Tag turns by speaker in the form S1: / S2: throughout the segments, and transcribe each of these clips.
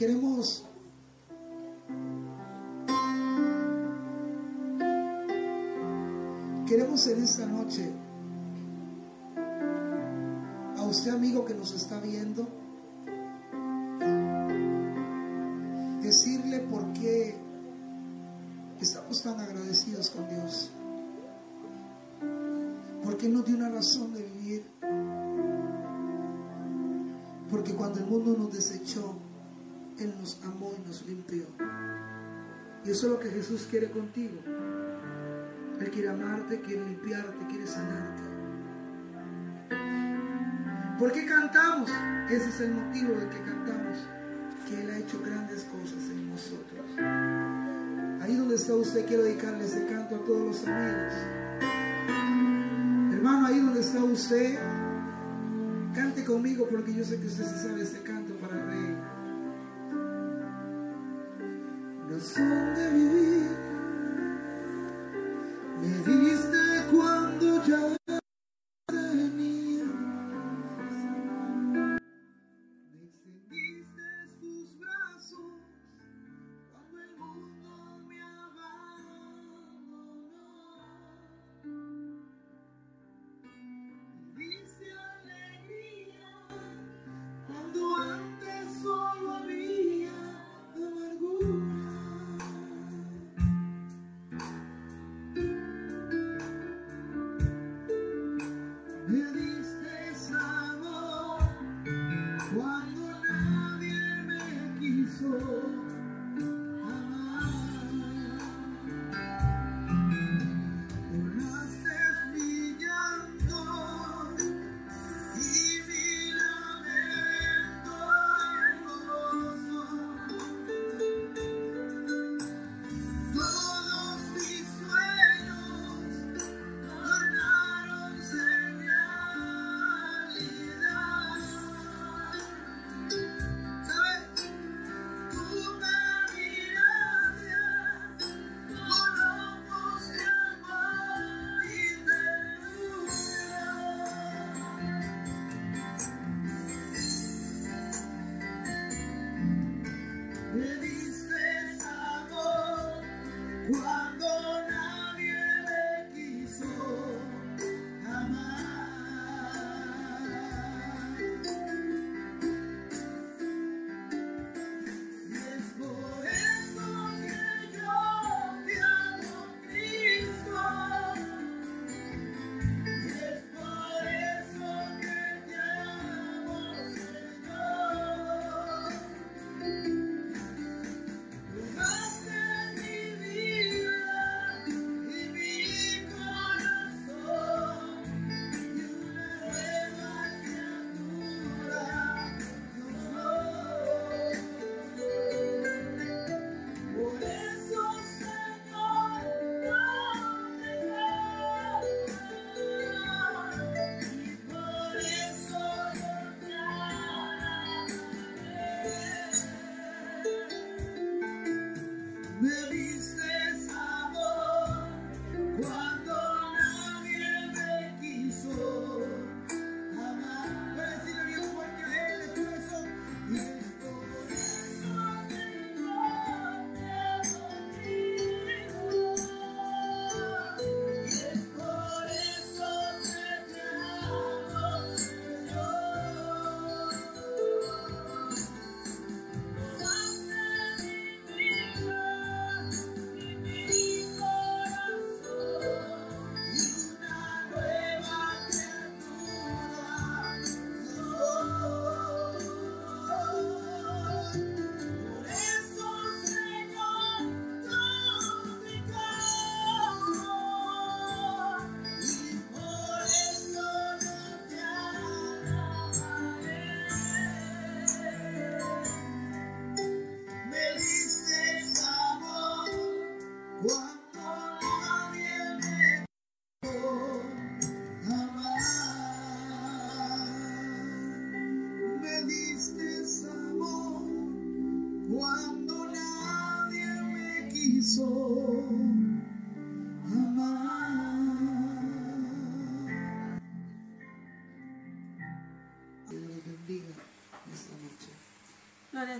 S1: queremos. Queremos en esta noche a usted amigo que nos está viendo. Jesús quiere contigo. Él quiere amarte, quiere limpiarte, quiere sanarte. ¿Por qué cantamos? Ese es el motivo del que cantamos. Que Él ha hecho grandes cosas en nosotros. Ahí donde está usted, quiero dedicarle ese canto a todos los amigos. Hermano, ahí donde está usted, cante conmigo porque yo sé que usted se sabe este canto.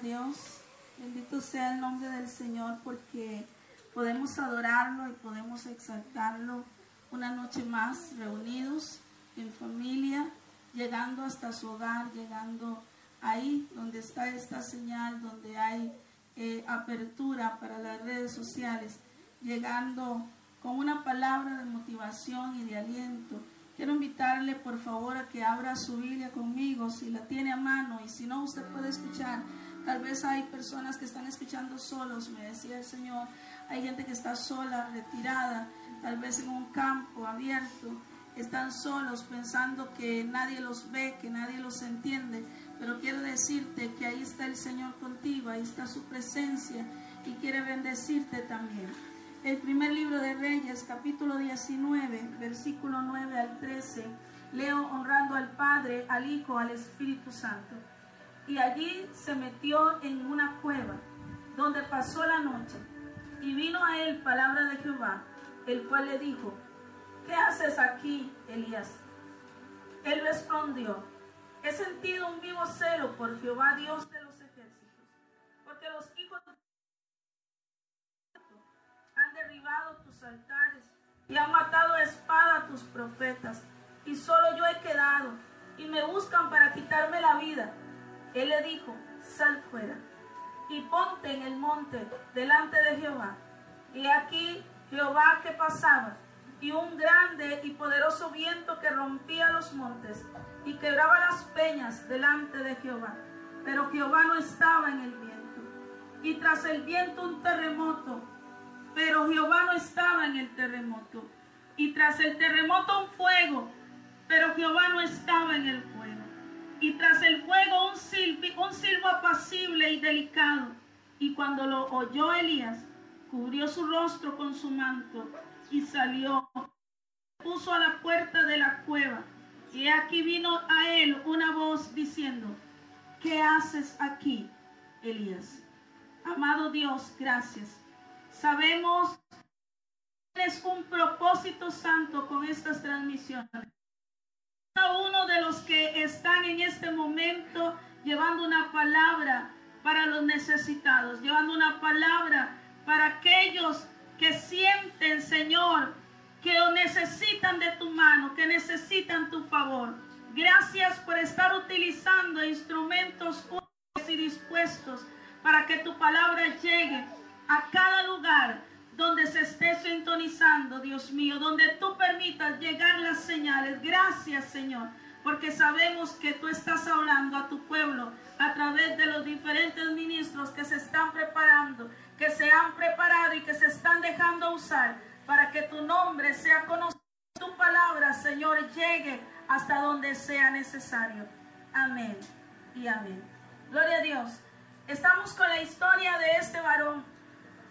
S1: Dios.
S2: Bendito sea el nombre del Señor porque podemos adorarlo y podemos exaltarlo una noche más reunidos en familia, llegando hasta su hogar, llegando ahí donde está esta señal, donde hay eh, apertura para las redes sociales, llegando con una palabra de motivación y de aliento Quiero invitarle por favor a que abra su Biblia conmigo, si la tiene a mano y si no, usted puede escuchar. Tal vez hay personas que están escuchando solos, me decía el Señor. Hay gente que está sola, retirada, tal vez en un campo abierto. Están solos pensando que nadie los ve, que nadie los entiende. Pero quiero decirte que ahí está el Señor contigo, ahí está su presencia y quiere bendecirte también el primer libro de Reyes, capítulo 19, versículo 9 al 13. Leo honrando al Padre, al Hijo, al Espíritu Santo. Y allí se metió en una cueva, donde pasó la noche. Y vino a él palabra de Jehová, el cual le dijo, ¿qué haces aquí, Elías? Él respondió, he sentido un vivo celo por Jehová Dios de los ejércitos, porque los y han matado a espada a tus profetas. Y solo yo he quedado y me buscan para quitarme la vida. Él le dijo, sal fuera y ponte en el monte delante de Jehová. Y aquí Jehová que pasaba y un grande y poderoso viento que rompía los montes y quebraba las peñas delante de Jehová. Pero Jehová no estaba en el viento. Y tras el viento un terremoto pero Jehová no estaba en el terremoto. Y tras el terremoto un fuego, pero Jehová no estaba en el fuego. Y tras el fuego un silbo, un silbo apacible y delicado. Y cuando lo oyó Elías, cubrió su rostro con su manto y salió, puso a la puerta de la cueva. Y aquí vino a él una voz diciendo, ¿qué haces aquí, Elías? Amado Dios, gracias Sabemos que es un propósito santo con estas transmisiones. Cada uno de los que están en este momento llevando una palabra para los necesitados, llevando una palabra para aquellos que sienten, Señor, que necesitan de tu mano, que necesitan tu favor. Gracias por estar utilizando instrumentos útiles y dispuestos para que tu palabra llegue a cada lugar donde se esté sintonizando, Dios mío, donde tú permitas llegar las señales. Gracias, Señor, porque sabemos que tú estás hablando a tu pueblo a través de los diferentes ministros que se están preparando, que se han preparado y que se están dejando usar para que tu nombre sea conocido. Tu palabra, Señor, llegue hasta donde sea necesario. Amén y amén. Gloria a Dios. Estamos con la historia de este varón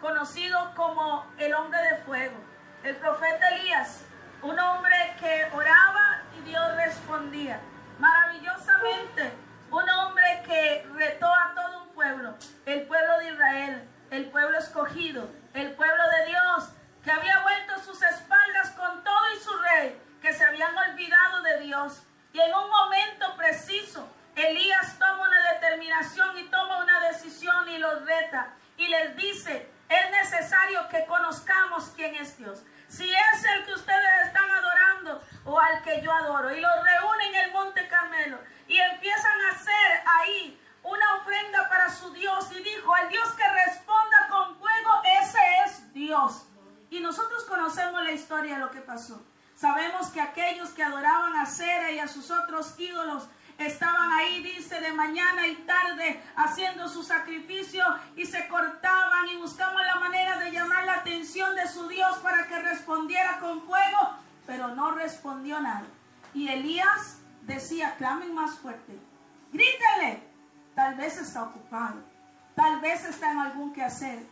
S2: conocido como el hombre de fuego, el profeta Elías, un hombre que oraba y Dios respondía. Maravillosamente, un hombre que retó a todo un pueblo, el pueblo de Israel, el pueblo escogido, el pueblo de Dios, que había vuelto sus espaldas con todo y su rey, que se habían olvidado de Dios. Y en un momento preciso, Elías toma una determinación y toma una decisión y los reta y les dice, es necesario que conozcamos quién es Dios. Si es el que ustedes están adorando o al que yo adoro. Y los reúnen en el Monte Carmelo y empiezan a hacer ahí una ofrenda para su Dios. Y dijo, el Dios que responda con fuego, ese es Dios. Y nosotros conocemos la historia de lo que pasó. Sabemos que aquellos que adoraban a Cera y a sus otros ídolos estaban ahí, dice, de mañana y tarde haciendo su sacrificio y se cortaban y buscaban la manera de llamar la atención de su Dios para que respondiera con fuego, pero no respondió nada. Y Elías decía, clamen más fuerte, grítele, tal vez está ocupado, tal vez está en algún quehacer.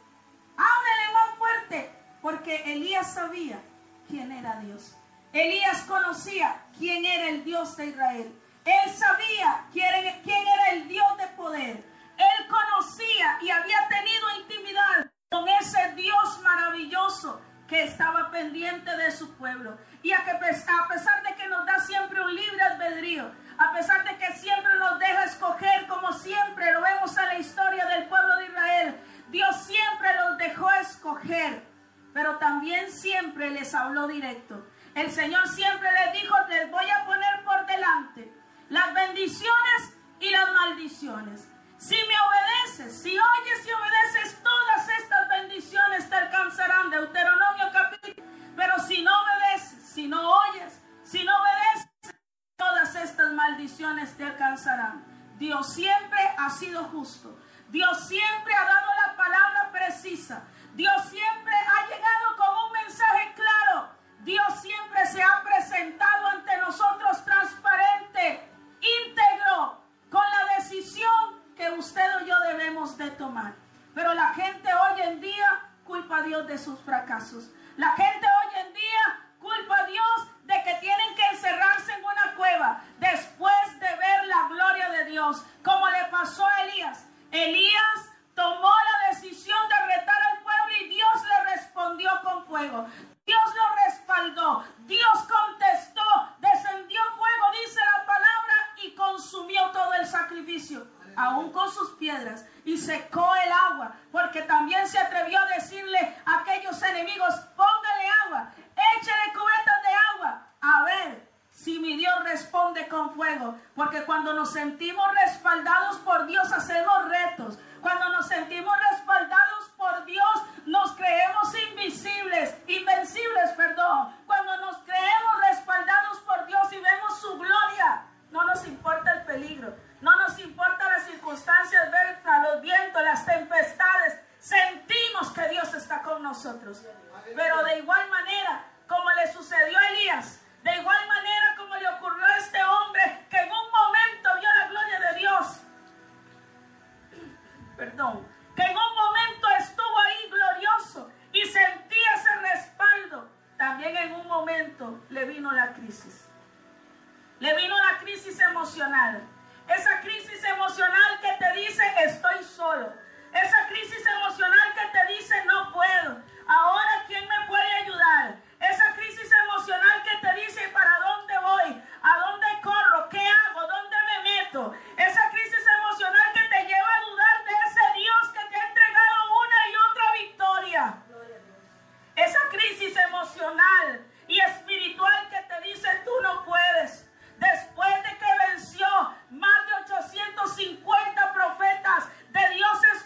S2: Háblele más fuerte, porque Elías sabía quién era Dios. Elías conocía quién era el Dios de Israel. Él sabía quién, era el Dios de poder. Él conocía y había tenido intimidad con ese Dios maravilloso que estaba pendiente de su pueblo. Y a, a pesar de que nos da siempre un libre albedrío, a pesar de que siempre nos deja escoger como siempre lo vemos en la historia del pueblo de Israel, mujer, pero también siempre les habló directo. El Señor siempre les dijo, les voy a poner por delante las bendiciones y las maldiciones. Si me obedeces, si oyes y obedeces, todas estas bendiciones te alcanzarán. Deuteronomio capítulo. Pero si no obedeces, si no oyes, si no obedeces, todas estas maldiciones te alcanzarán. Dios siempre ha sido justo. Dios siempre ha dado la palabra precisa. Dios siempre ha llegado con un mensaje claro. Dios siempre se ha presentado ante nosotros transparente, íntegro, con la decisión que usted o yo debemos de tomar. Pero la gente hoy en día culpa a Dios de sus fracasos. La gente hoy en día culpa a Dios de que tienen que encerrarse en una cueva después de ver la gloria de Dios, como le pasó a Elías. Elías tomó la decisión de retar al pueblo y Dios le respondió con fuego. Dios lo respaldó, Dios descendió fuego, dice la palabra, y consumió todo el sacrificio, aún con sus piedras, y secó el agua, porque también se atrevió a decirle a aquellos enemigos, póngale agua, échele cubetas de agua, a ver si mi Dios responde con fuego, porque cuando nos sentimos respaldados por Dios hacemos retos, cuando nos sentimos respaldados por Dios, nos creemos invisibles, invencibles, perdón. Cuando nos creemos respaldados por Dios y vemos su gloria, no nos importa el peligro, no nos importa las circunstancias, los vientos, las tempestades. Sentimos que Dios está con nosotros. Pero de igual manera, como le sucedió a Elías, de igual manera como le ocurrió a este hombre que en un momento vio la gloria de Dios, perdón, que en un momento estuvo ahí glorioso y sentía ese respaldo, también en un momento le vino la crisis. Le vino la crisis emocional. Esa crisis emocional que te dice estoy solo. Esa crisis emocional que te dice no puedo. Ahora, ¿quién me puede ayudar? Esa crisis emocional que te dice para dónde voy, a dónde corro, qué hago, dónde me meto. Esa crisis emocional que te lleva a dudar de ese Dios que te ha entregado una y otra victoria. Esa crisis emocional y espiritual que te dice tú no puedes. Después de que venció más de 850 profetas de dioses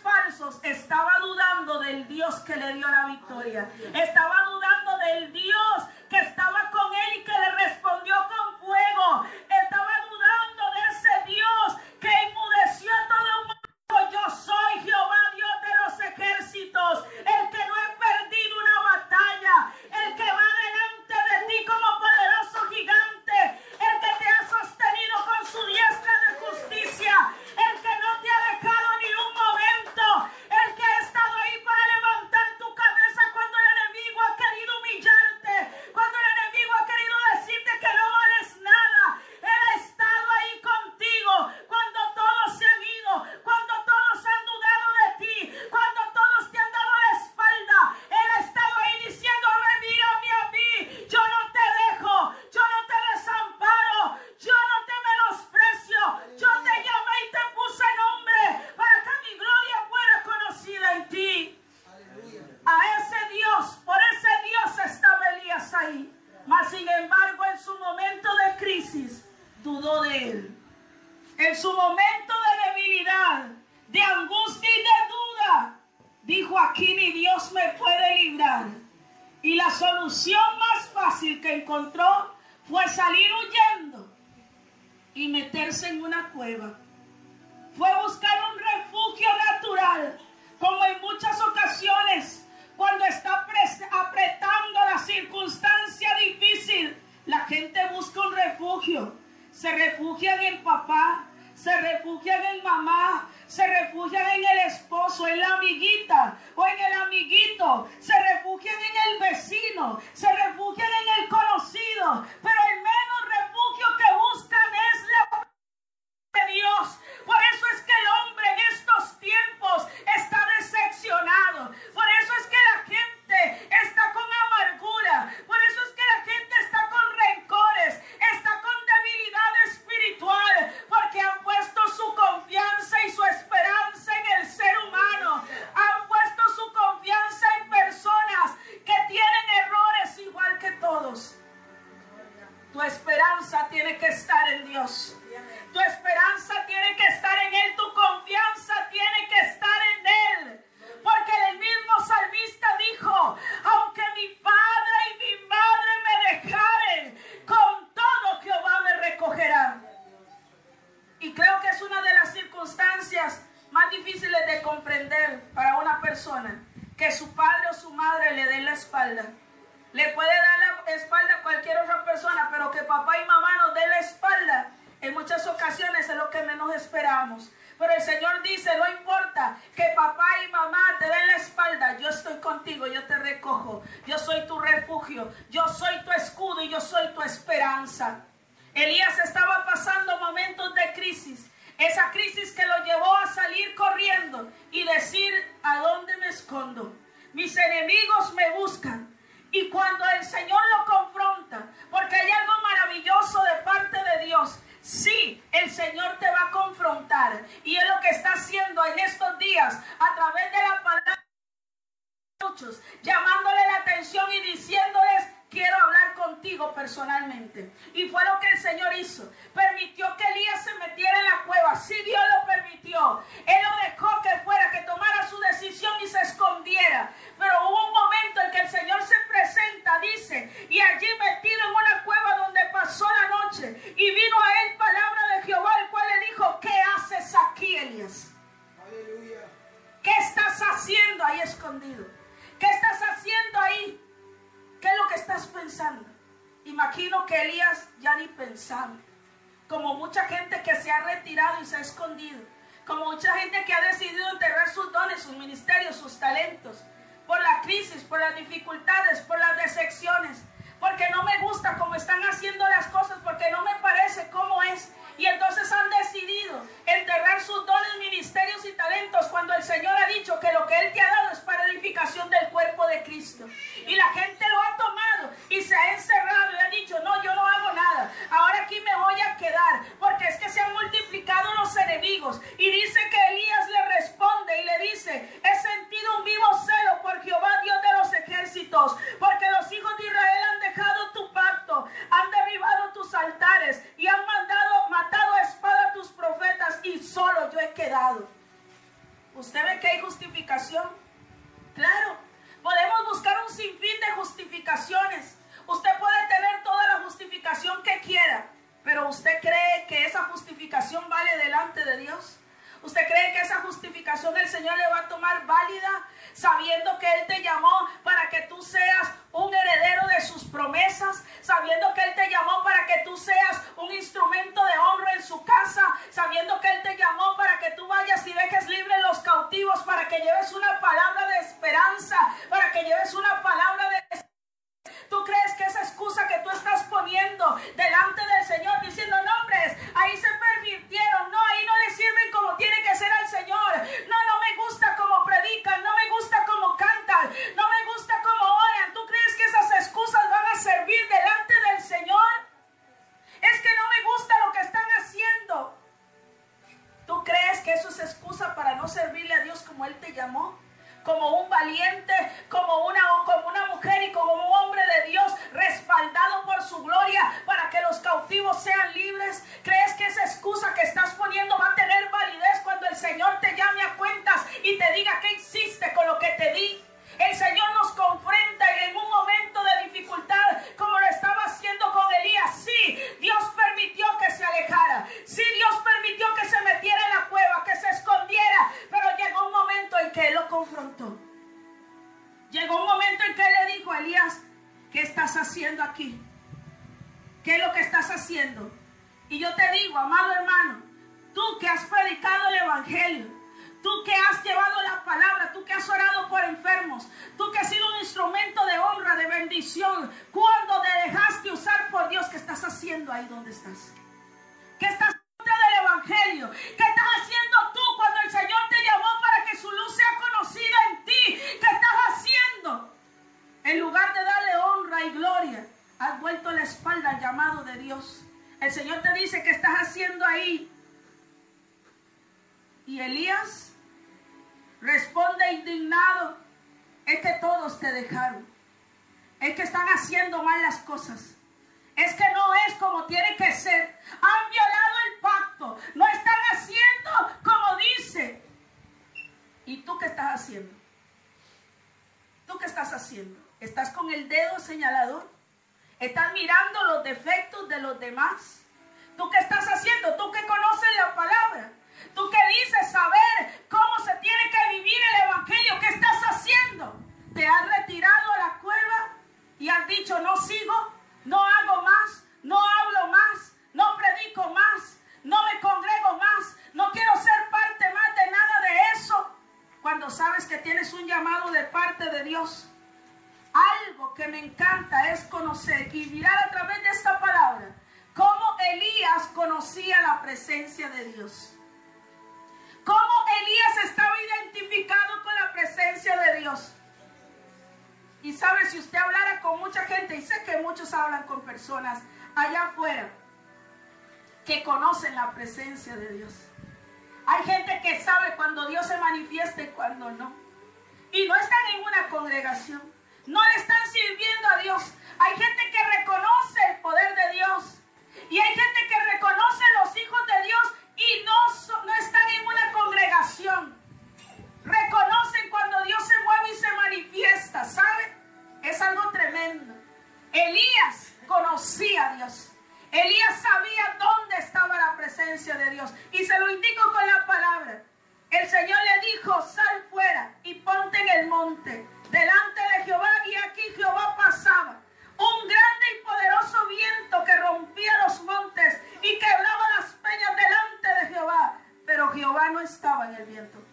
S2: estaba dudando del Dios que le dio la victoria. Estaba dudando del Dios que estaba con él y que le respondió con fuego. Estaba dudando de ese Dios que enmudeció a todo el mundo. Yo soy Jehová, Dios de los ejércitos, el que no he perdido una batalla, el que va delante de ti como poderoso gigante, el que te ha sostenido con su diestra de justicia, el que no te ha dejado ni un momento, el que ha estado ahí para levantar tu cabeza cuando el enemigo ha querido humillarte, cuando el enemigo ha querido decirte que no vales nada. Él ha estado ahí contigo cuando todos se han ido, cuando todos han dudado de ti, cuando todos te han dado la espalda. Él ha estado ahí diciendo, a ver, mírame a mí, yo no te dejo, yo no te desamparo, yo no te menosprecio, yo te llamé y te puse nombre para que mi gloria fuera conocida en ti. A ese Dios, por ese Dios estaba Elías ahí. Mas sin embargo, en su momento de crisis, dudó de él. En su momento de debilidad, de angustia y de duda, dijo aquí ni Dios me puede librar. Y la solución más fácil que encontró fue salir huyendo y meterse en una cueva. Fue buscar un refugio natural, como en muchas ocasiones, cuando está pres- apretando la circunstancia difícil, la gente busca un refugio. Se refugian en papá, se refugian en mamá, se refugian en el esposo, en la amiguita o en el amiguito, se refugian en el vecino, se refugian en el conocido, palabra de esperanza, para que lleves una palabra de ¿Tú crees que esa excusa que tú estás poniendo delante del Señor diciendo nombres, ahí se permitieron, no, ahí no le sirven como tiene que ser al Señor. No, no me gusta como predican, no me gusta como cantan, no me gusta como oran. ¿Tú crees que esas excusas van a servir delante del Señor? Es que no me gusta lo que están haciendo. ¿Tú crees que eso es excusa para no servirle a Dios como Él te llamó? Como un valiente, como una, como una mujer y como un hombre de Dios respaldado por su gloria para que los cautivos sean libres? ¿Crees que esa excusa que estás poniendo va a tener validez cuando el Señor te llame a cuentas y te diga qué hiciste con lo que te di? El Señor nos confronta en un momento de dificultad, como lo estaba haciendo con Elías. Sí, Dios permitió que se alejara. Sí, Dios permitió que se metiera en la cueva, que se escondiera. Pero llegó un momento en Él lo confrontó. Llegó un momento en que Él le dijo a Elías, ¿qué estás haciendo aquí? ¿Qué es lo que estás haciendo? Y yo te digo, amado hermano, tú que has predicado el Evangelio, Tú que has llevado la palabra, tú que has orado por enfermos, tú que has sido un instrumento de honra, de bendición. Cuando te dejaste usar por Dios, ¿qué estás haciendo ahí donde estás? ¿Qué estás del Evangelio? ¿Qué estás haciendo tú cuando el Señor te llamó para que su luz sea conocida en ti? ¿Qué estás haciendo? En lugar de darle honra y gloria, has vuelto la espalda al llamado de Dios. El Señor te dice, ¿qué estás haciendo ahí? Y Elías responde indignado, es que todos te dejaron. Es que están haciendo mal las cosas. Es que no es como tiene que ¿Tú qué estás haciendo? ¿Estás con el dedo señalador? ¿Estás mirando los defectos de los demás? ¿Tú qué estás haciendo? ¿Tú que conoces la palabra? ¿Tú que dices saber cómo se tiene que vivir el Evangelio? ¿Qué estás haciendo? ¿Te has retirado a la cueva y has dicho no sigo, no hago más, no hablo más, no predico más, no me congrego más, no quiero ser sabes que tienes un llamado de parte de Dios. Algo que me encanta es conocer y mirar a través de esta palabra cómo Elías conocía la presencia de Dios. Cómo Elías estaba identificado con la presencia de Dios. Y sabe, si usted hablara con mucha gente, y sé que muchos hablan con personas allá afuera que conocen la presencia de Dios. Hay gente que sabe cuando Dios se manifiesta y cuando no. Y no están en una congregación. No le están sirviendo a Dios. Hay gente que reconoce el poder de Dios. Y hay gente que reconoce los hijos de Dios y no, no están en una congregación. Reconocen cuando Dios se mueve y se manifiesta. ¿Sabe? Es algo tremendo. Elías conocía a Dios. Elías sabía dónde estaba la presencia de Dios. Y se lo indico con la palabra. El Señor le dijo, sal fuera y ponte en el monte delante de Jehová. Y aquí Jehová pasaba. Un grande y poderoso viento que rompía los montes y quebraba las peñas delante de Jehová. Pero Jehová no estaba en el viento.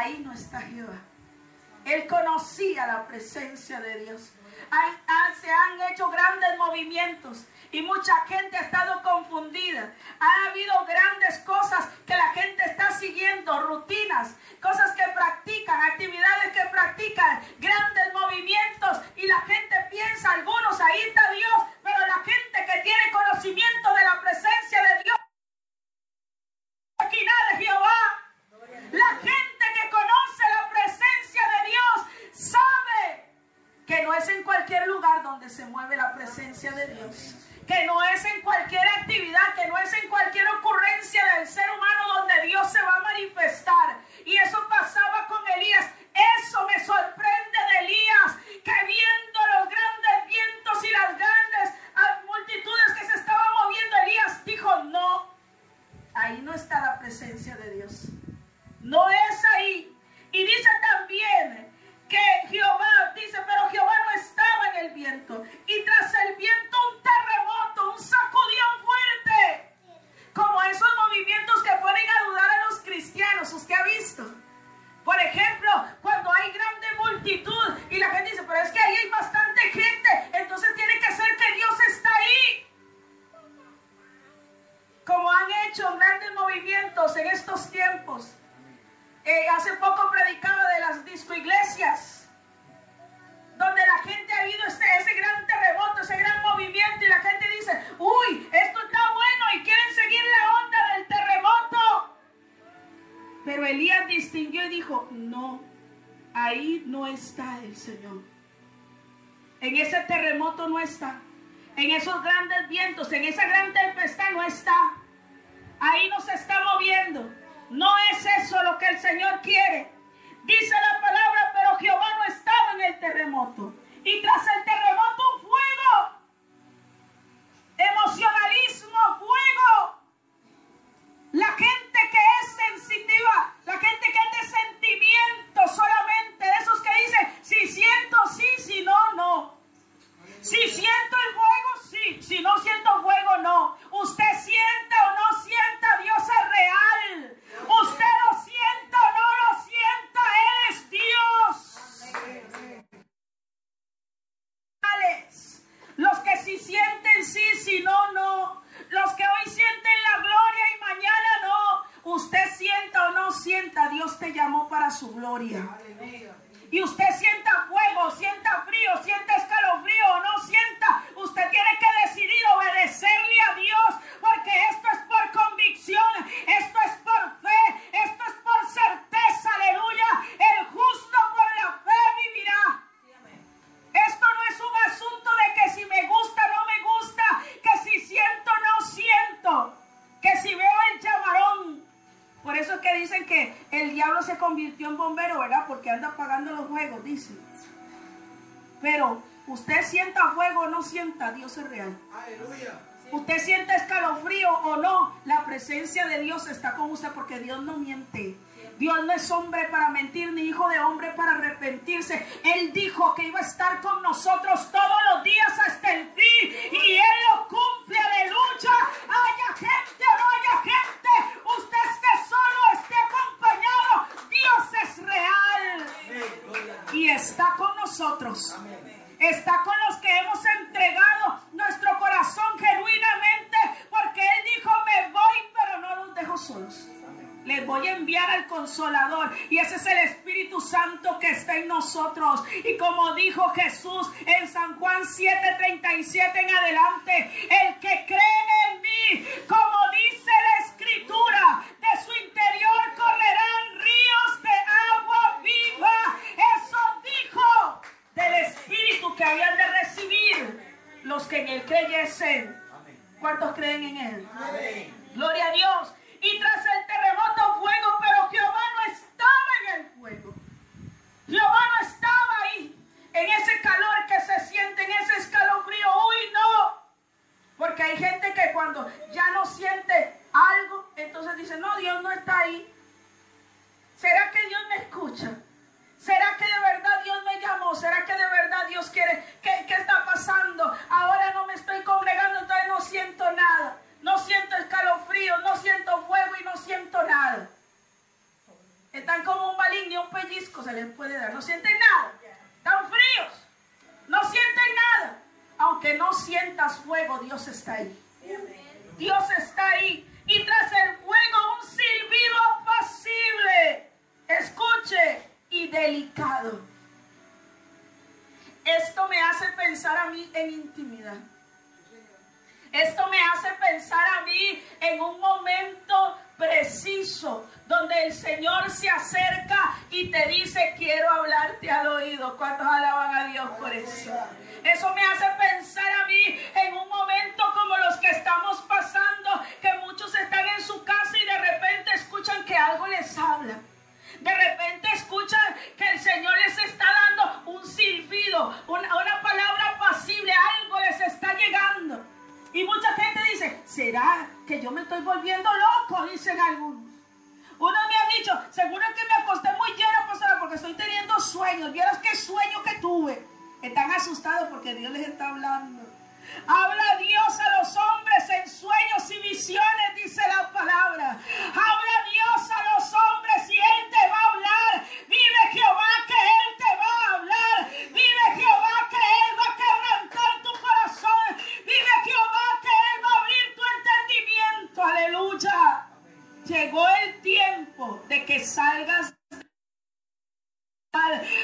S2: Ahí no está Jehová. Él conocía la presencia de Dios. se han hecho grandes movimientos y mucha gente ha estado confundida. Ha habido grandes cosas que la gente está siguiendo, rutinas, cosas que practican, actividades que practican, grandes movimientos y la gente piensa, algunos, ahí está Dios, pero la gente que tiene conocimiento de la presencia de Dios, aquí de Jehová, la gente que conoce la presencia de Dios sabe que no es en cualquier lugar donde se mueve la presencia de Dios que no es en cualquier actividad, que no es en cualquier ocurrencia del ser humano donde Dios se va a manifestar. Y eso pasaba con Elías. Eso me sorprende de Elías, que viendo los grandes vientos y las grandes ah, multitudes que se estaban moviendo, Elías dijo, no, ahí no está la presencia de Dios. No es ahí. Y dice también que Jehová, dice, pero Jehová no estaba en el viento. Y tras el viento un terremoto, un sacudión fuerte. Como esos movimientos que ponen a dudar a los cristianos. ¿Usted ha visto? Por ejemplo, cuando hay grande multitud y la gente dice, pero es que ahí hay bastante gente, entonces tiene que ser que Dios está ahí. Como han hecho grandes movimientos en estos tiempos eh, hace poco predicaba de las disco iglesias, donde la gente ha habido ese, ese gran terremoto, ese gran movimiento, y la gente dice, uy, esto está bueno y quieren seguir la onda del terremoto. Pero Elías distinguió y dijo, no, ahí no está el Señor. En ese terremoto no está. En esos grandes vientos, en esa gran tempestad no está. Ahí no se está moviendo. No es eso lo que el Señor quiere. Dice la palabra, pero Jehová no estaba en el terremoto. Y tras el terremoto fuego. Emocionalismo, fuego. La gente que es sensitiva, la gente que es de sentimiento solamente, de esos que dicen, si siento sí, si no, no. Si siento el fuego, sí. Si no siento fuego, no. Usted sienta o no sienta, Dios es real. Usted lo sienta o no lo sienta, Él es Dios. Los que sí sienten sí, si no, no. Los que hoy sienten la gloria y mañana no. Usted sienta o no sienta, Dios te llamó para su gloria. Y usted sienta fuego, sienta frío, sienta escalofrío o no sienta, usted tiene que decidir obedecerle a Dios, porque esto es por convicción, esto es por fe, esto es por certeza, si veo el llamarón. Por eso es que dicen que el diablo se convirtió en bombero, ¿verdad? Porque anda apagando los juegos, dicen. Pero usted sienta fuego o no sienta, Dios es real. Aleluya. Usted siente escalofrío o no, la presencia de Dios está con usted porque Dios no miente. Dios no es hombre para mentir ni hijo de hombre para arrepentirse. Él dijo que iba a estar con nosotros todos los días hasta el fin y Él lo cumple, aleluya. Haya gente o no haya gente, usted esté solo, esté acompañado. Dios es real y está con nosotros. Amén está con los que hemos entregado nuestro corazón genuinamente, porque Él dijo, me voy, pero no los dejo solos. Les voy a enviar al consolador y ese es el Espíritu Santo que está en nosotros. Y como dijo Jesús en San Juan 7:37 en adelante, el que cree en mí, como dice la Escritura, de su interior correrán del Espíritu que habían de recibir los que en él creyesen. ¿Cuántos creen en él? Gloria a Dios. Y tras el terremoto fuego, pero Jehová no estaba en el fuego. Jehová no estaba ahí, en ese calor que se siente, en ese escalofrío. Uy, no. Porque hay gente que cuando ya no siente algo, entonces dice, no, Dios no está ahí. ¿Será que Dios me escucha? ¿Será que de verdad Dios me llamó? ¿Será que de verdad Dios quiere? ¿Qué, qué está pasando? Ahora no me estoy congregando, entonces no siento nada. No siento escalofrío, no siento fuego y no siento nada. Están como un balín y un pellizco se les puede dar. No sienten nada. Están fríos. No sienten nada. Aunque no sientas fuego, Dios está ahí. Dios está ahí. Y tras el fuego un silbido apacible. Delicado. Esto me hace pensar a mí en intimidad. Esto me hace pensar a mí en un momento preciso donde el Señor se acerca y te dice, quiero hablarte al oído. ¿Cuántos alaban a Dios por eso? Eso me hace pensar a mí en un momento como los que estamos pasando, que muchos están en su casa y de repente escuchan que algo les habla. De repente escuchan que el Señor les está dando un silbido, una, palabra pasible, algo les está llegando. Y mucha gente dice, ¿será que yo me estoy volviendo loco? Dicen algunos. Uno me ha dicho, seguro que me acosté muy llena, pastora, porque estoy teniendo sueños. Vieras qué sueño que tuve. Están asustados porque Dios les está hablando. Habla Dios a los hombres en sueños y visiones, dice la palabra. Habla Dios a los hombres y Él te va a hablar. Vive Jehová que Él te va a hablar. Vive Jehová que Él va a quebrantar tu corazón. Vive Jehová que Él va a abrir tu entendimiento. Aleluya. Llegó el tiempo de que salgas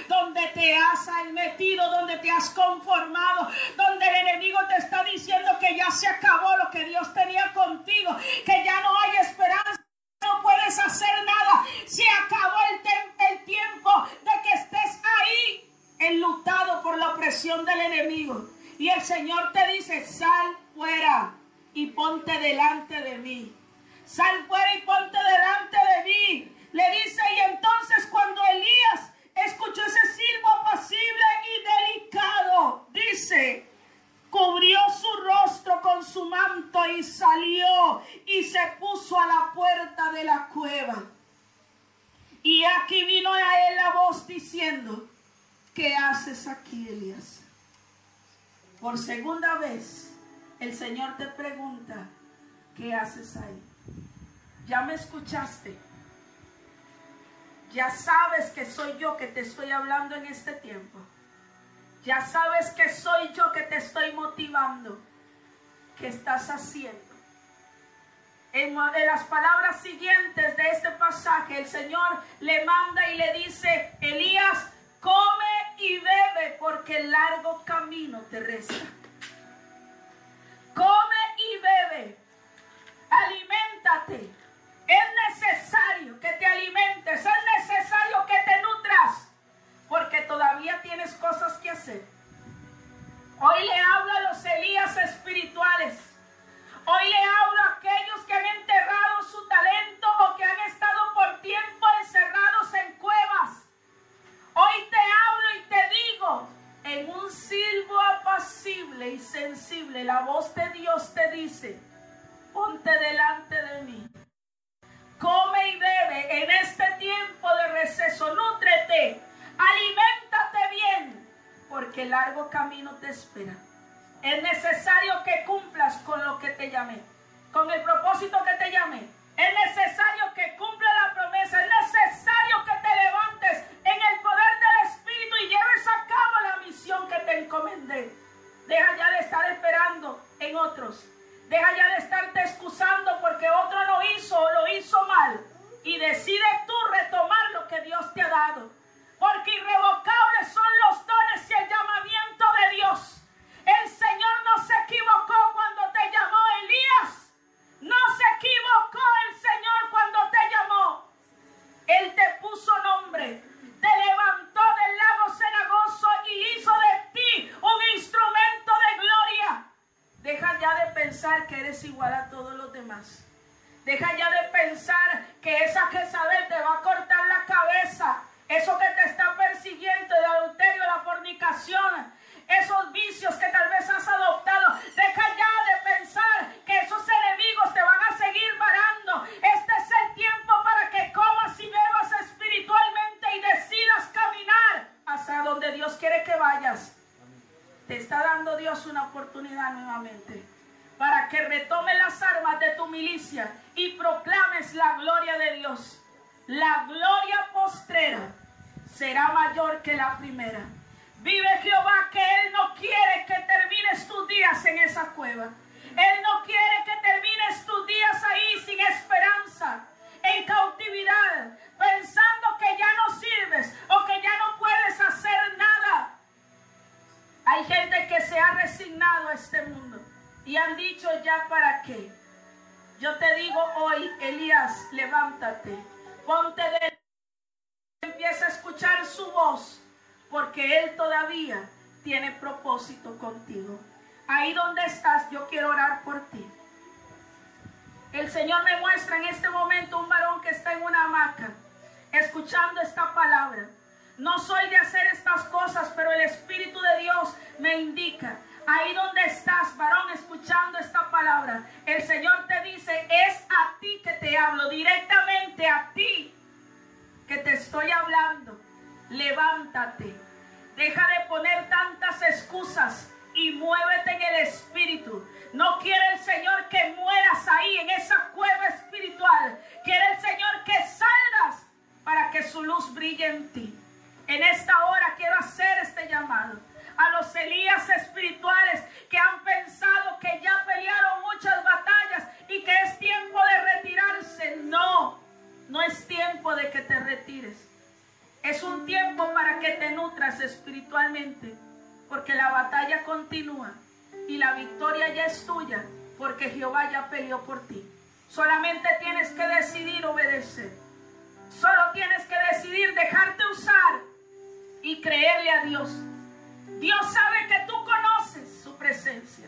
S2: donde te has metido, donde te has conformado, donde el enemigo te está diciendo que ya se acabó lo que Dios tenía contigo, que ya no hay esperanza, no puedes hacer nada, se acabó el, el tiempo de que estés ahí enlutado por la opresión del enemigo. Y el Señor te dice, sal fuera y ponte delante de mí. Sal fuera y ponte delante de mí. Le dice, y entonces cuando Elías escuchó ese silbo apacible y delicado. Dice, cubrió su rostro con su manto y salió y se puso a la puerta de la cueva. Y aquí vino a él la voz diciendo, ¿qué haces aquí, Elías? Por segunda vez, el Señor te pregunta, ¿qué haces ahí? ¿Ya me escuchaste? Ya sabes que soy yo que te estoy hablando en este tiempo. Ya sabes que soy yo que te estoy motivando. ¿Qué estás haciendo? En, en, las palabras siguientes de este pasaje, el Señor le manda y le dice, Elías, come y bebe porque el largo camino te resta. Come y bebe. Aliméntate. Es necesario que te alimentes, es necesario que te nutras, porque todavía tienes cosas que hacer. Hoy le hablo a los Elías espirituales. Hoy le hablo a aquellos que han enterrado su talento o que han estado por tiempo encerrados en cuevas. Hoy te hablo y te digo, en un silbo apacible y sensible, la voz de Dios te dice, ponte delante de mí come y bebe en este tiempo de receso, nútrete, aliméntate bien, porque el largo camino te espera. Es necesario que cumplas con lo que te llamé, con el propósito que te llamé. Es necesario que cumpla la promesa, es necesario que te levantes en el poder del Espíritu y lleves a cabo la misión que te encomendé. Deja ya de estar esperando en otros Deja ya de estarte excusando porque otro lo hizo o lo hizo mal y decide tú retomar lo que Dios te ha dado. Porque irrevocables son los dones y el llamamiento de Dios. El Señor no se equivocó cuando te llamó Elías. No se equivocó el Señor cuando te llamó. Él te puso nombre, te levantó del lago cenagoso y hizo de ti un instrumento de gloria. Deja ya de pensar que eres igual a todos los demás. Deja ya de pensar que esa Jezabel te va a cortar la cabeza. Eso que te está persiguiendo, el adulterio, la fornicación, esos vicios que tal vez has adoptado. Deja ya de pensar que esos enemigos te van a seguir varando. Este es el tiempo para que comas y bebas espiritualmente y decidas caminar hacia donde Dios quiere que vayas. Te está dando Dios una oportunidad nuevamente para que retomes las armas de tu milicia y proclames la gloria de Dios. La gloria postrera será mayor que la primera. Vive Jehová que Él no quiere que termines tus días en esa cueva. Él no quiere que termines tus días ahí sin esperanza, en cautividad, pensando que ya no sirves o que ya no puedes hacer nada. Hay gente que se ha resignado a este mundo y han dicho ya para qué. Yo te digo hoy, Elías, levántate, ponte de empieza a escuchar su voz, porque Él todavía tiene propósito contigo. Ahí donde estás, yo quiero orar por ti. El Señor me muestra en este momento un varón que está en una hamaca, escuchando esta palabra. No soy de hacer estas cosas, pero el Espíritu de Dios me indica. Ahí donde estás, varón, escuchando esta palabra, el Señor te dice, es a ti que te hablo, directamente a ti que te estoy hablando. Levántate, deja de poner tantas excusas y muévete en el Espíritu. No quiere el Señor que mueras ahí en esa cueva espiritual. Quiere el Señor que salgas para que su luz brille en ti. En esta hora quiero hacer este llamado a los Elías espirituales que han pensado que ya pelearon muchas batallas y que es tiempo de retirarse. No, no es tiempo de que te retires. Es un tiempo para que te nutras espiritualmente, porque la batalla continúa y la victoria ya es tuya, porque Jehová ya peleó por ti. Solamente tienes que decidir obedecer. Solo tienes que decidir dejarte usar y creerle a Dios. Dios sabe que tú conoces su presencia.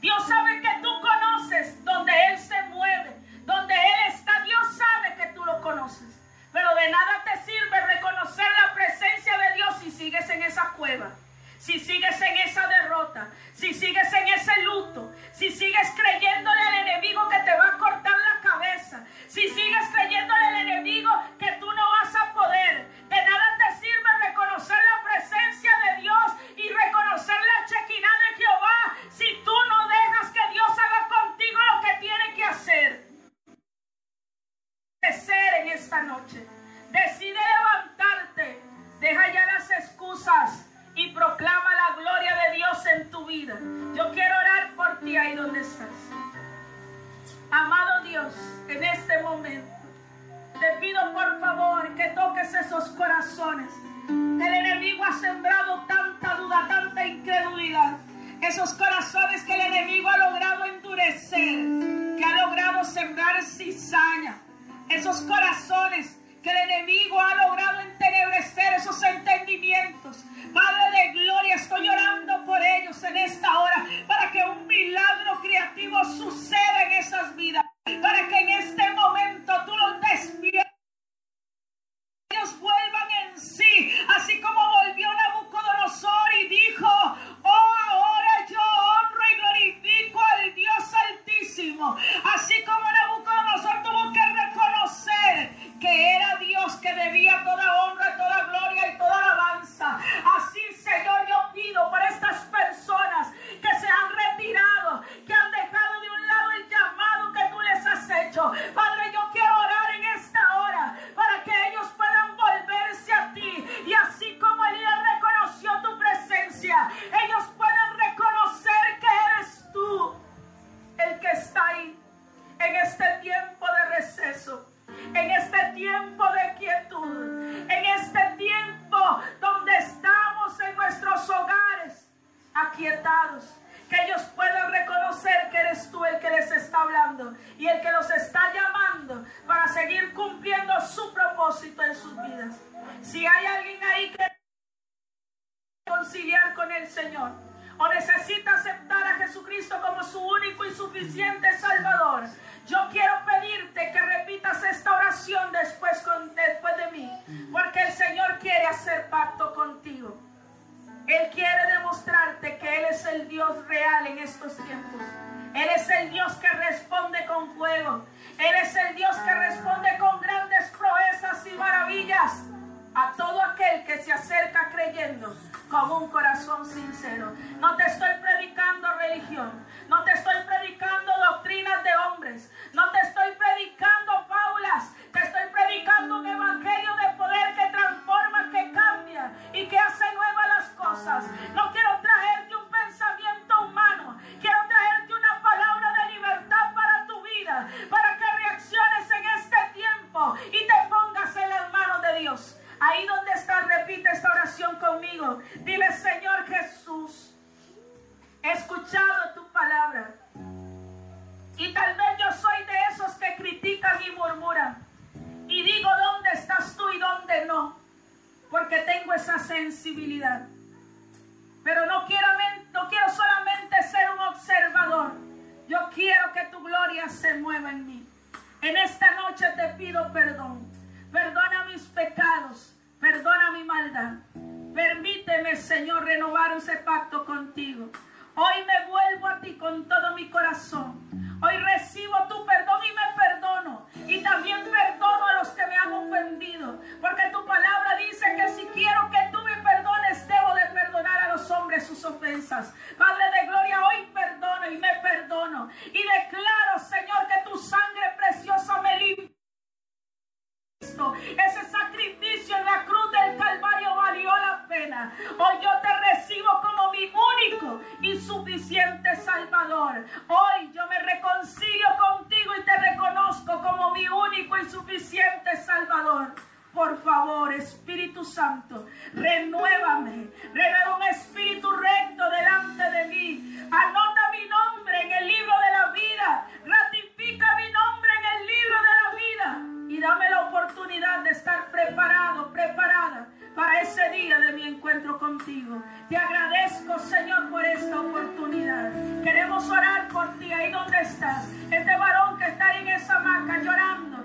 S2: Dios sabe que tú conoces donde Él se mueve, donde Él está. Dios sabe que tú lo conoces. Pero de nada te sirve reconocer la presencia de Dios si sigues en esa cueva, si sigues en esa derrota, si sigues en ese luto, si sigues creyéndole al enemigo que te va a cortar la cabeza, si sigues creyéndole al enemigo que tú no vas a poder. De nada te sirve reconocer la presencia de Dios y reconocer la chequina de Jehová si tú no dejas que Dios haga contigo lo que tiene que hacer. Ser en esta noche. Decide levantarte. Deja ya las excusas ahí donde estás. Amado Dios, en este momento, te pido por favor que toques esos corazones. El enemigo ha sembrado tanta duda, tanta incredulidad. Esos corazones que el enemigo ha logrado endurecer, que ha logrado sembrar cizaña. Esos corazones que el enemigo ha logrado entenebrecer esos entendimientos. Padre de gloria, estoy orando ellos en esta hora para que un milagro creativo suceda en esas vidas. Para que en este momento tú los despiertes. Ellos vuelvan en sí, así como volvió Nabucodonosor y dijo, oh ahora yo honro y glorifico al Dios altísimo. Así como Nabucodonosor tuvo que reconocer que era Dios que debía toda honra, Que ellos puedan reconocer que eres tú el que les está hablando y el que los está llamando para seguir cumpliendo su propósito en sus vidas. Si hay alguien ahí que conciliar con el Señor o necesita aceptar a Jesucristo como su único y suficiente Salvador, yo quiero pedirte que repitas esta oración después, con, después de mí, porque el Señor quiere hacer pacto contigo. Él quiere demostrarte que Él es el Dios real en estos tiempos. Él es el Dios que responde con fuego. Él es el Dios que responde con grandes proezas y maravillas a todo aquel que se acerca creyendo con un corazón sincero. No te estoy predicando religión, no te estoy predicando doctrinas de hombres, no te estoy predicando fábulas, te estoy predicando un evangelio de y que hace nuevas las cosas. No quiero traerte un pensamiento humano, quiero traerte una palabra de libertad para tu vida, para que reacciones en este tiempo y te pongas en las manos de Dios. Ahí donde estás, repite esta oración conmigo. Dile, Señor Jesús, he escuchado tu palabra. Y tal vez yo soy de esos que critican y murmuran. Y digo, ¿dónde estás tú y dónde no? Porque tengo esa sensibilidad. Pero no quiero, no quiero solamente ser un observador. Yo quiero que tu gloria se mueva en mí. En esta noche te pido perdón. Perdona mis pecados. Perdona mi maldad. Permíteme, Señor, renovar ese pacto contigo. Hoy me vuelvo a ti con todo mi corazón. Hoy recibo tu perdón y me perdono. Y también perdono a los que me han ofendido. Porque tu palabra dice que si quiero que tú me perdones, debo de perdonar a los hombres sus ofensas. Padre de gloria, hoy perdono y me perdono. Y declaro, Señor, que tu sangre preciosa me limpia. Ese sacrificio en la cruz del Calvario valió la pena. Hoy yo te único y suficiente Salvador. Hoy yo me reconcilio contigo y te reconozco como mi único y suficiente Salvador. Por favor, Espíritu Santo, renuévame. Renueva un espíritu recto delante de mí. Anota mi nombre en el libro de la vida. Ratifica mi nombre en el libro de la vida. Y oportunidad estar preparado, preparada para ese día de mi encuentro contigo. Te agradezco, Señor, por esta oportunidad. Queremos orar por ti ahí donde estás. Este varón que está ahí en esa hamaca llorando,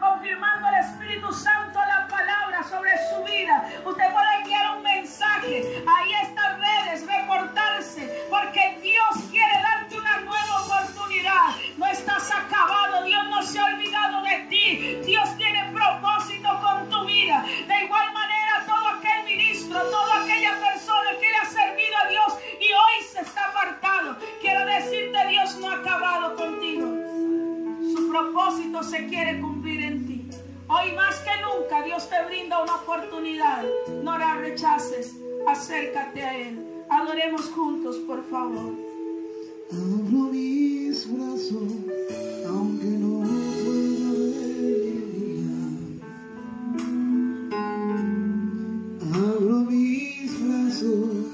S2: confirmando el Espíritu Santo la palabra sobre su vida. Usted puede enviar un mensaje ahí estas redes, reportarse, porque Dios quiere darte una nueva oportunidad. No estás acabado, Dios no se ha olvidado de ti. Dios tiene propósito con tu vida. De igual manera, todo aquel ministro, toda aquella persona que le ha servido a Dios y hoy se está apartado, quiero decirte, Dios no ha acabado contigo. Su propósito se quiere cumplir en ti. Hoy más que nunca Dios te brinda una oportunidad. No la rechaces. Acércate a Él. Adoremos juntos, por favor.
S1: Abro mis Abro mis brazos,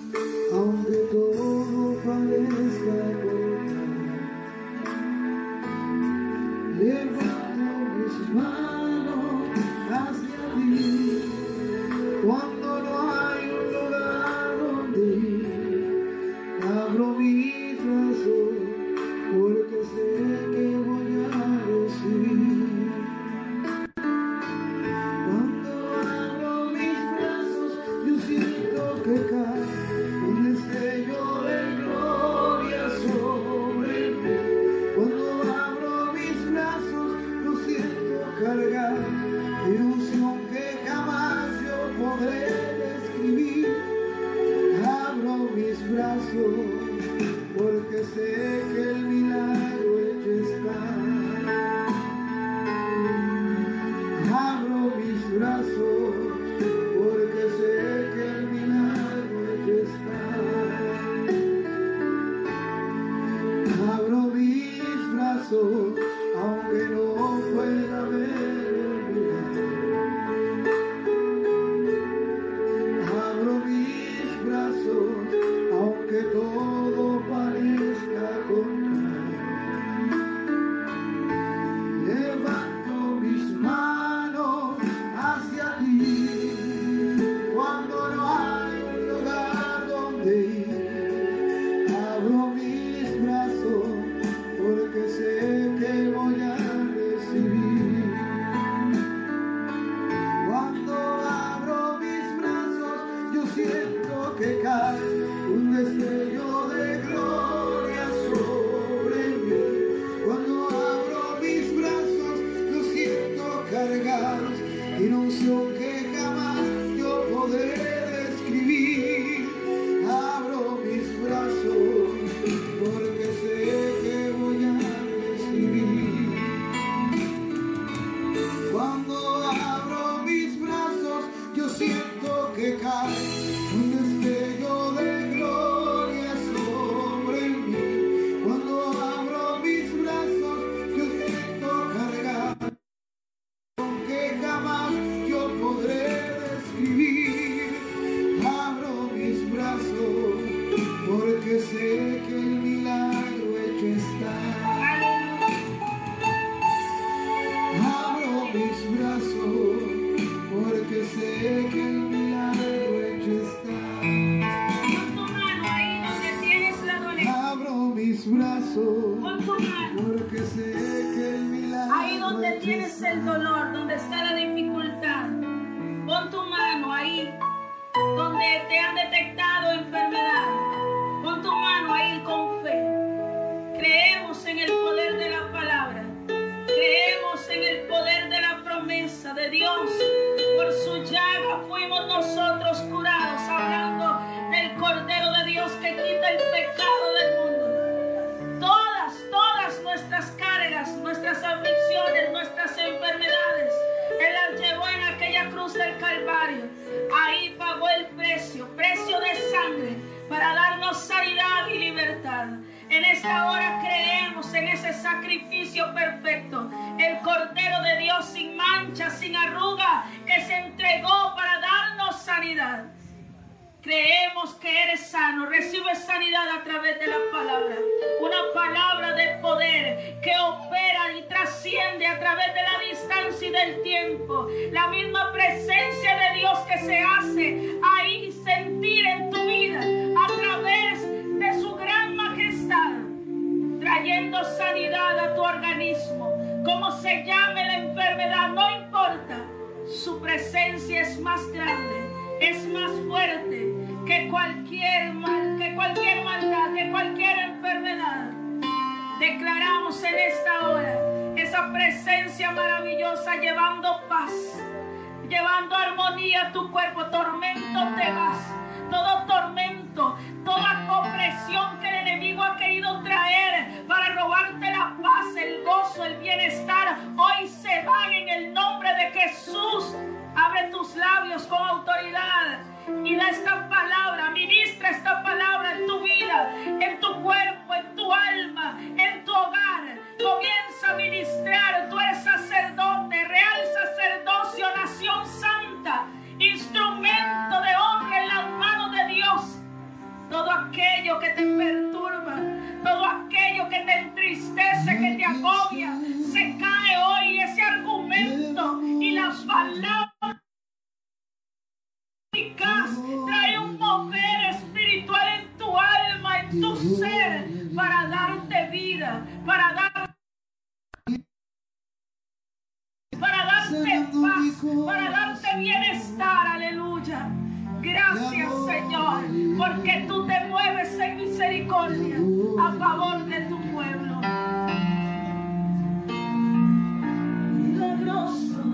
S1: a
S2: través de la distancia y del tiempo. La misma presencia de Dios que se hace ahí sentir en tu vida a través de su gran majestad. Trayendo sanidad a tu organismo. Como se llame la enfermedad, no importa. Su presencia es más grande es más fuerte que cualquier mal, que cualquier maldad, que cualquier enfermedad. Declaramos en esta hora esa presencia maravillosa llevando paz, llevando armonía a tu cuerpo. Tormento te vas, todo tormento, toda opresión que el enemigo ha querido traer para robarte la paz, el gozo, el bienestar, hoy se van en el nombre de Jesús. Abre tus labios con autoridad y da esta palabra, ministra esta palabra en tu vida, en tu cuerpo, en tu alma, en tu hogar. Comienza a ministrar, tú eres sacerdote, real sacerdocio, nación santa, instrumento de honra en las manos de Dios. Todo aquello que te perturba, todo aquello que te entristece, que te agobia, se cae hoy ese argumento y las palabras trae un mover espiritual en tu alma, en tu ser, para darte vida, para dar para darte paz, para darte bienestar, aleluya. Gracias Señor, porque tú te mueves en misericordia a favor de tu pueblo. Milagroso,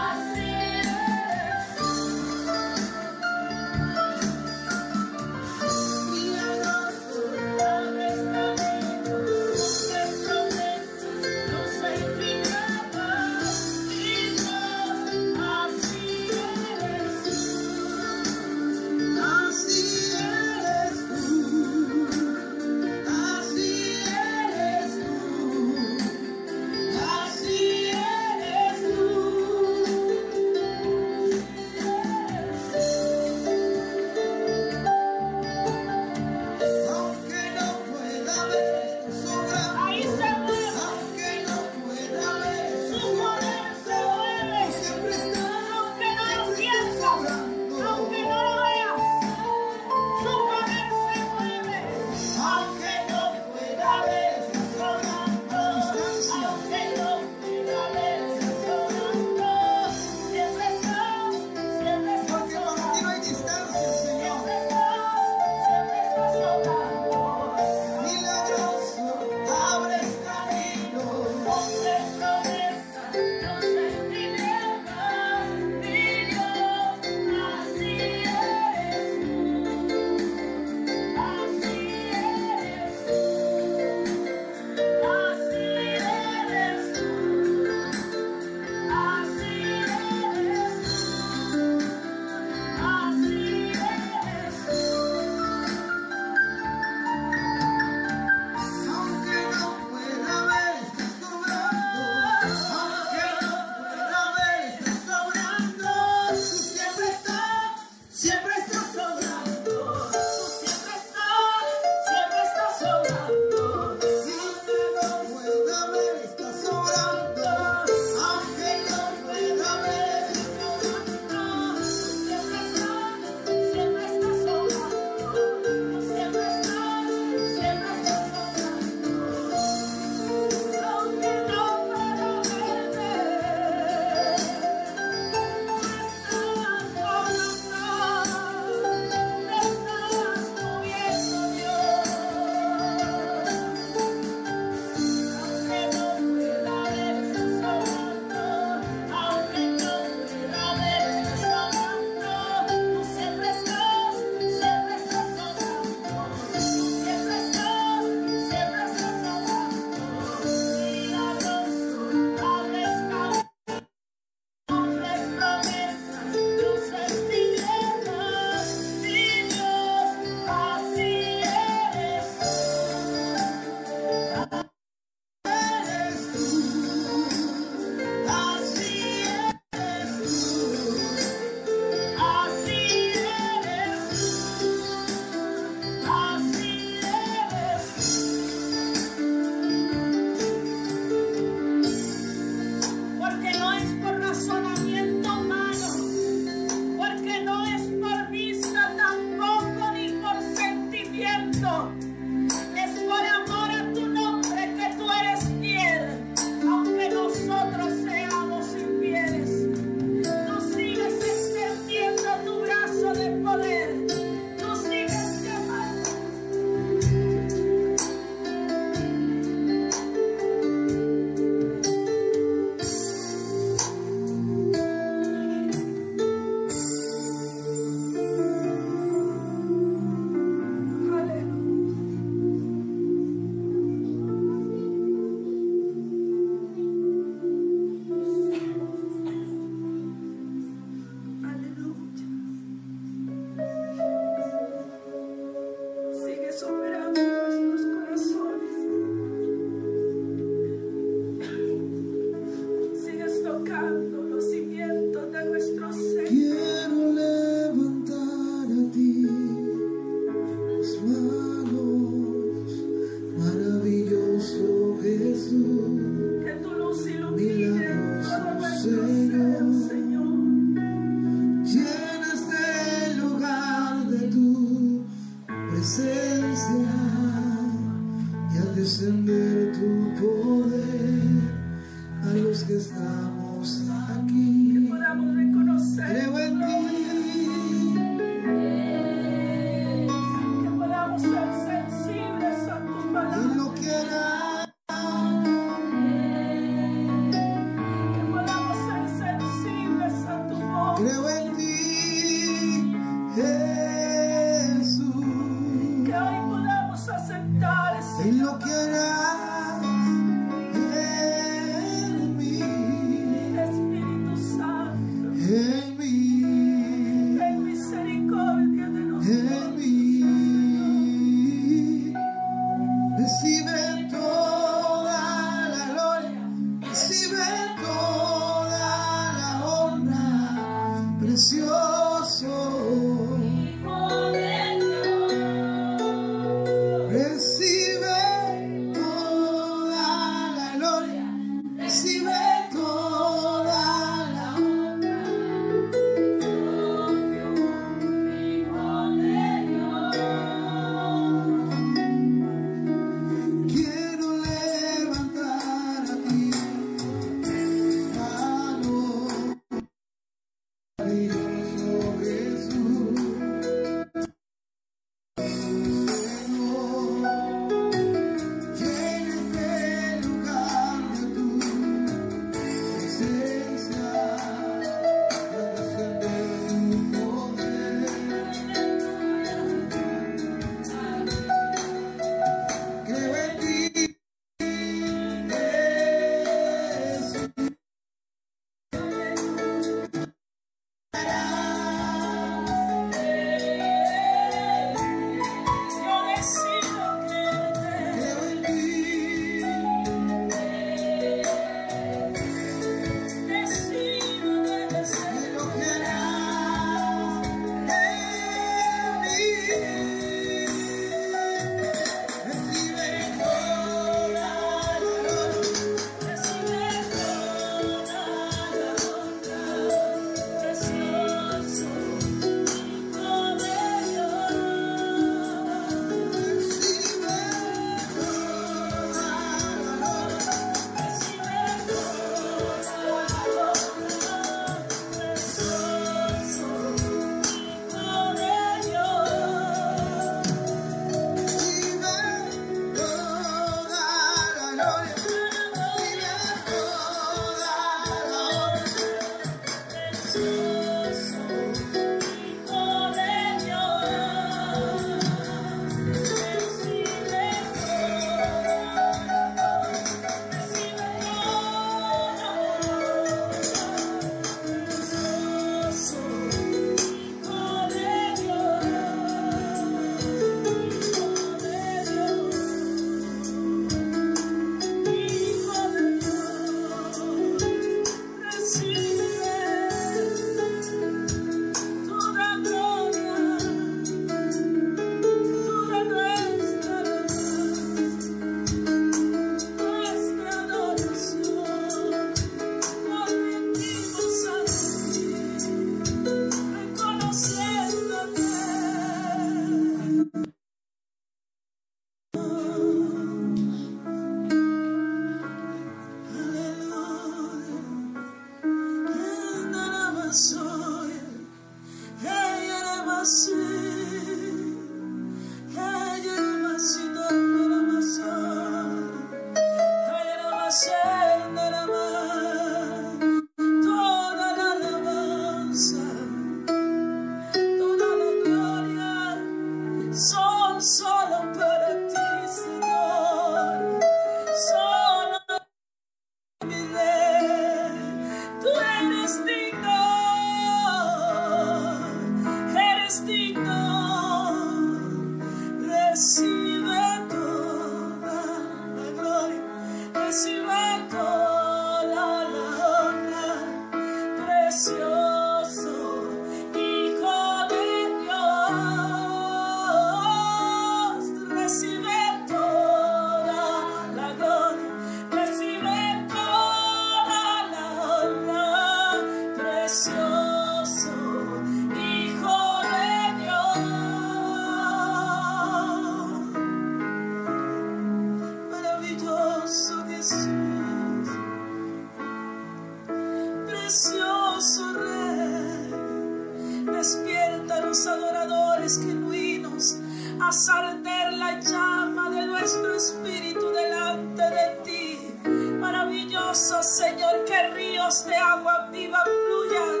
S2: arder la llama de nuestro espíritu delante de ti. Maravilloso Señor, que ríos de agua viva fluyan.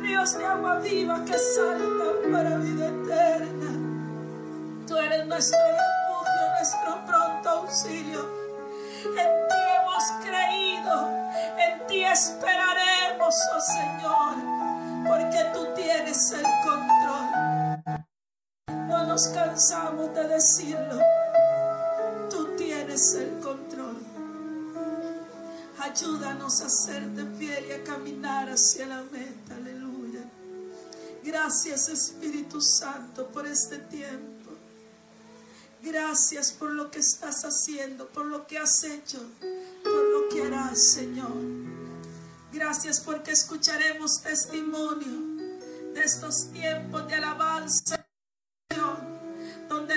S2: Ríos de agua viva
S1: que saltan para vida eterna. Tú eres nuestro refugio, nuestro pronto auxilio. En ti hemos creído, en ti esperaremos, oh Señor,
S2: porque tú tienes el control. Ayúdanos a hacerte fiel y a caminar hacia la meta. Aleluya. Gracias Espíritu Santo por este tiempo. Gracias por lo que estás haciendo, por lo que has hecho, por lo que harás, Señor. Gracias porque escucharemos testimonio de estos tiempos de alabanza,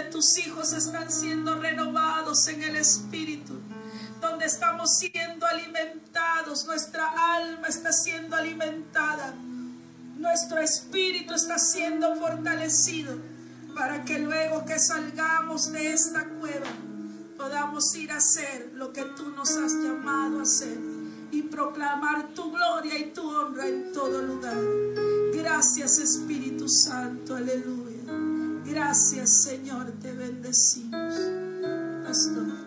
S2: tus hijos están siendo renovados en el Espíritu donde estamos siendo alimentados, nuestra alma está siendo alimentada, nuestro espíritu está siendo fortalecido para que luego que salgamos de esta cueva podamos ir a hacer lo que tú nos has llamado a hacer y proclamar tu gloria y tu honra en todo lugar. Gracias Espíritu Santo, aleluya. Gracias Señor, te bendecimos. Pastor.